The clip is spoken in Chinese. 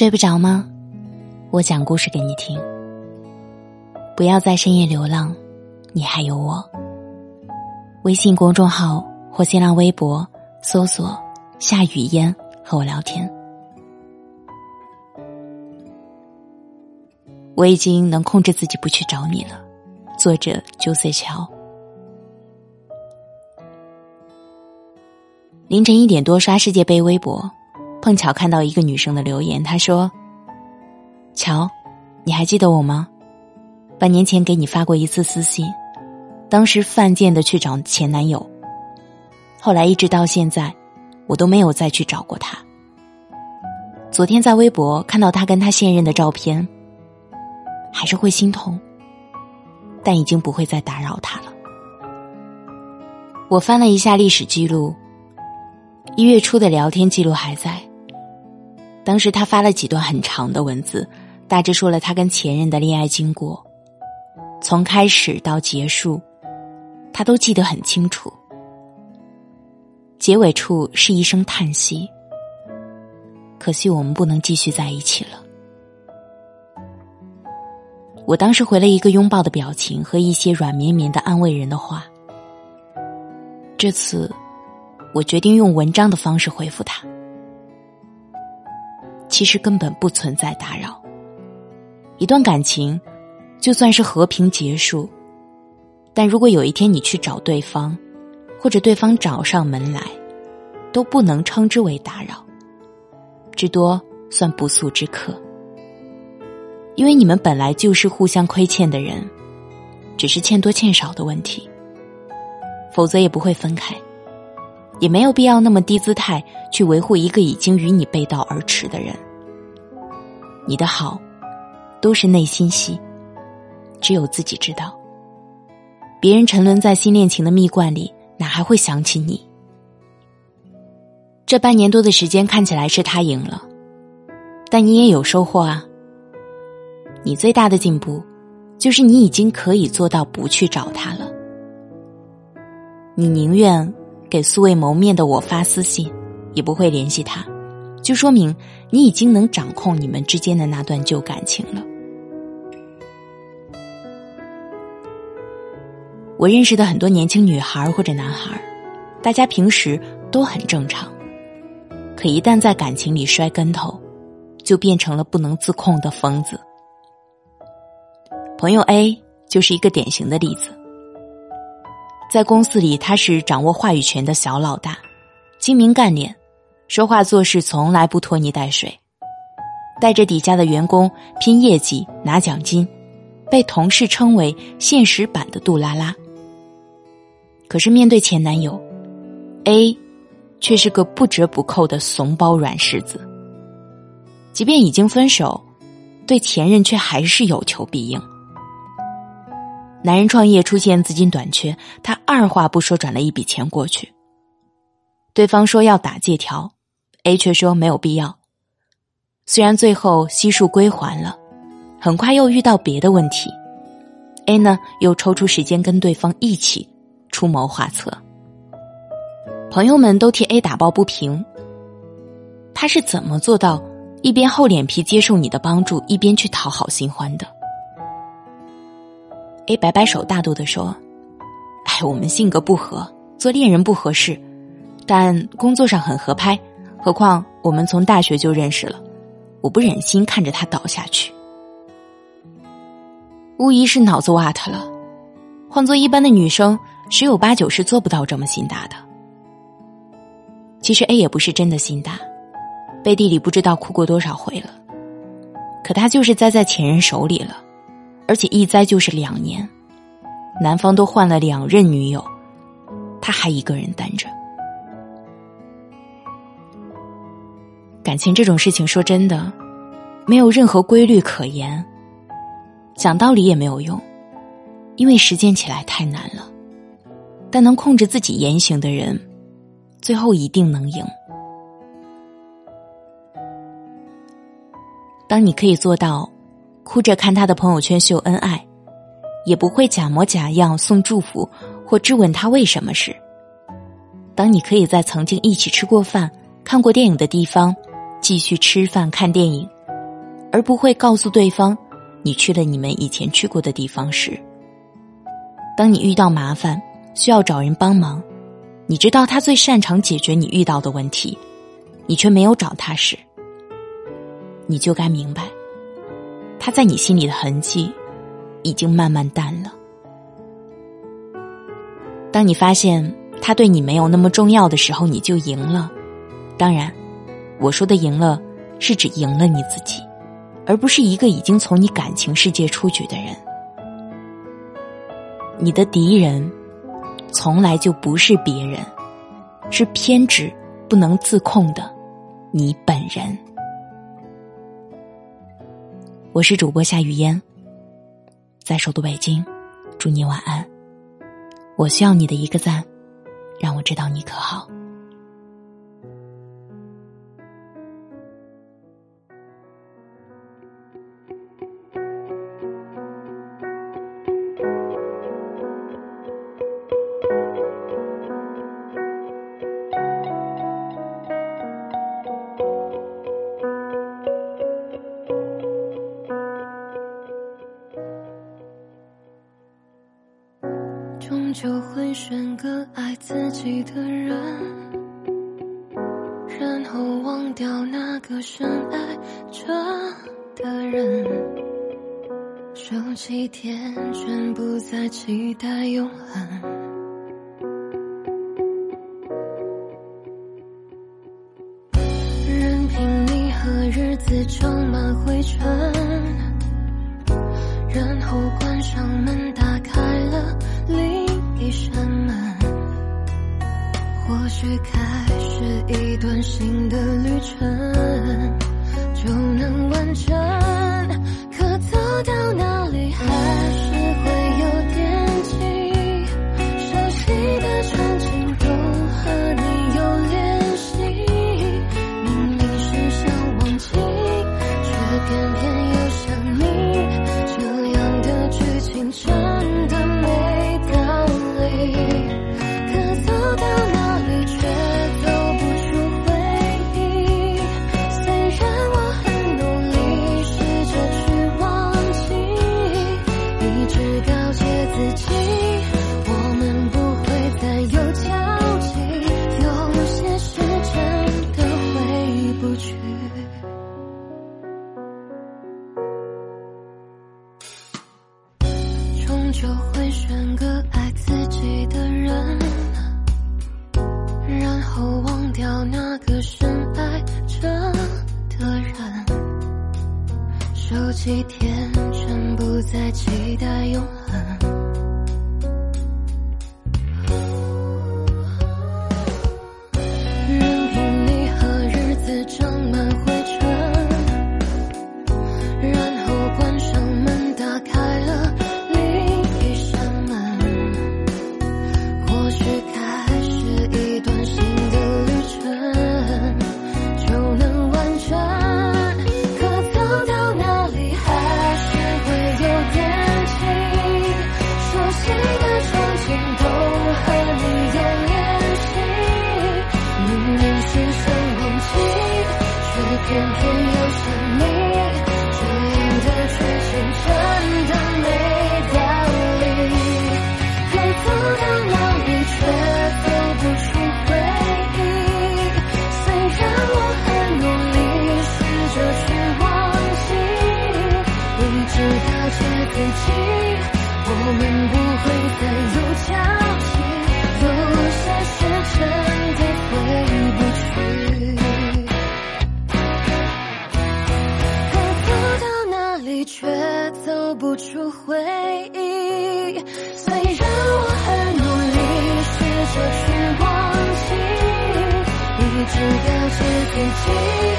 睡不着吗？我讲故事给你听。不要在深夜流浪，你还有我。微信公众号或新浪微博搜索“夏雨嫣”和我聊天。我已经能控制自己不去找你了。作者：九岁桥。凌晨一点多刷世界杯微博。碰巧看到一个女生的留言，她说：“乔，你还记得我吗？半年前给你发过一次私信，当时犯贱的去找前男友，后来一直到现在，我都没有再去找过他。昨天在微博看到他跟他现任的照片，还是会心痛，但已经不会再打扰他了。我翻了一下历史记录，一月初的聊天记录还在。”当时他发了几段很长的文字，大致说了他跟前任的恋爱经过，从开始到结束，他都记得很清楚。结尾处是一声叹息，可惜我们不能继续在一起了。我当时回了一个拥抱的表情和一些软绵绵的安慰人的话。这次，我决定用文章的方式回复他。其实根本不存在打扰。一段感情，就算是和平结束，但如果有一天你去找对方，或者对方找上门来，都不能称之为打扰，至多算不速之客。因为你们本来就是互相亏欠的人，只是欠多欠少的问题，否则也不会分开。也没有必要那么低姿态去维护一个已经与你背道而驰的人。你的好，都是内心戏，只有自己知道。别人沉沦在新恋情的蜜罐里，哪还会想起你？这半年多的时间看起来是他赢了，但你也有收获啊。你最大的进步，就是你已经可以做到不去找他了。你宁愿。给素未谋面的我发私信，也不会联系他，就说明你已经能掌控你们之间的那段旧感情了。我认识的很多年轻女孩或者男孩，大家平时都很正常，可一旦在感情里摔跟头，就变成了不能自控的疯子。朋友 A 就是一个典型的例子。在公司里，他是掌握话语权的小老大，精明干练，说话做事从来不拖泥带水，带着底下的员工拼业绩拿奖金，被同事称为现实版的杜拉拉。可是面对前男友 A，却是个不折不扣的怂包软柿子。即便已经分手，对前任却还是有求必应。男人创业出现资金短缺，他二话不说转了一笔钱过去。对方说要打借条，A 却说没有必要。虽然最后悉数归还了，很快又遇到别的问题，A 呢又抽出时间跟对方一起出谋划策。朋友们都替 A 打抱不平，他是怎么做到一边厚脸皮接受你的帮助，一边去讨好新欢的？A 摆摆手，大度的说：“哎，我们性格不合，做恋人不合适，但工作上很合拍。何况我们从大学就认识了，我不忍心看着他倒下去。无疑是脑子瓦特了。换做一般的女生，十有八九是做不到这么心大的。其实 A 也不是真的心大，背地里不知道哭过多少回了。可他就是栽在前任手里了。”而且一栽就是两年，男方都换了两任女友，他还一个人单着。感情这种事情，说真的，没有任何规律可言，讲道理也没有用，因为实践起来太难了。但能控制自己言行的人，最后一定能赢。当你可以做到。哭着看他的朋友圈秀恩爱，也不会假模假样送祝福或质问他为什么是。当你可以在曾经一起吃过饭、看过电影的地方继续吃饭看电影，而不会告诉对方你去了你们以前去过的地方时。当你遇到麻烦需要找人帮忙，你知道他最擅长解决你遇到的问题，你却没有找他时，你就该明白，他在你心里的痕迹已经慢慢淡了。当你发现他对你没有那么重要的时候，你就赢了。当然，我说的赢了是指赢了你自己，而不是一个已经从你感情世界出局的人。你的敌人。从来就不是别人，是偏执不能自控的你本人。我是主播夏雨嫣，在首都北京，祝你晚安。我需要你的一个赞，让我知道你可好。终究会选个爱自己的人，然后忘掉那个深爱着的人。手机天真不再期待永恒，任凭你和日子装满灰尘，然后关上门，许开始一段新的旅程，就能完整。可走到哪里，还是会有惦记，熟悉的场景都和你有联系。明明是想忘记，却偏偏又想你，这样的剧情真自己我们不会再有交集有些事真的回不去。终究会选个爱自己的人然后忘掉那个深爱着的人。手机天真不再期待永恒偏只，告诉自己。